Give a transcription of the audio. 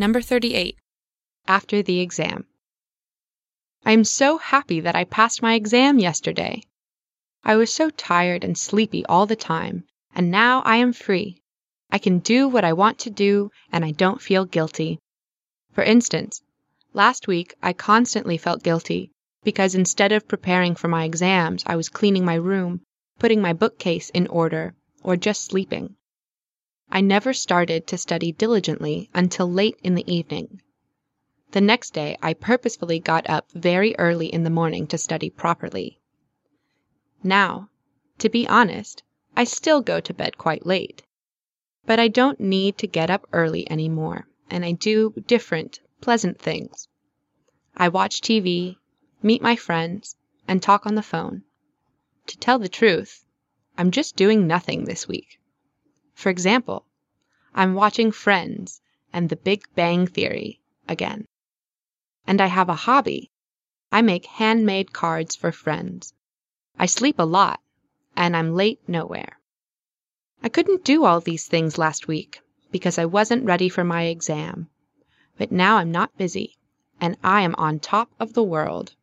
Number 38. After the exam. I am so happy that I passed my exam yesterday. I was so tired and sleepy all the time, and now I am free. I can do what I want to do, and I don't feel guilty. For instance, last week I constantly felt guilty because instead of preparing for my exams, I was cleaning my room, putting my bookcase in order, or just sleeping. I never started to study diligently until late in the evening. The next day I purposefully got up very early in the morning to study properly. Now, to be honest, I still go to bed quite late. But I don't need to get up early anymore, and I do different, pleasant things. I watch TV, meet my friends, and talk on the phone. To tell the truth, I'm just doing nothing this week. For example, I'm watching Friends and The Big Bang Theory again. And I have a hobby. I make handmade cards for friends. I sleep a lot, and I'm late nowhere. I couldn't do all these things last week because I wasn't ready for my exam. But now I'm not busy, and I am on top of the world.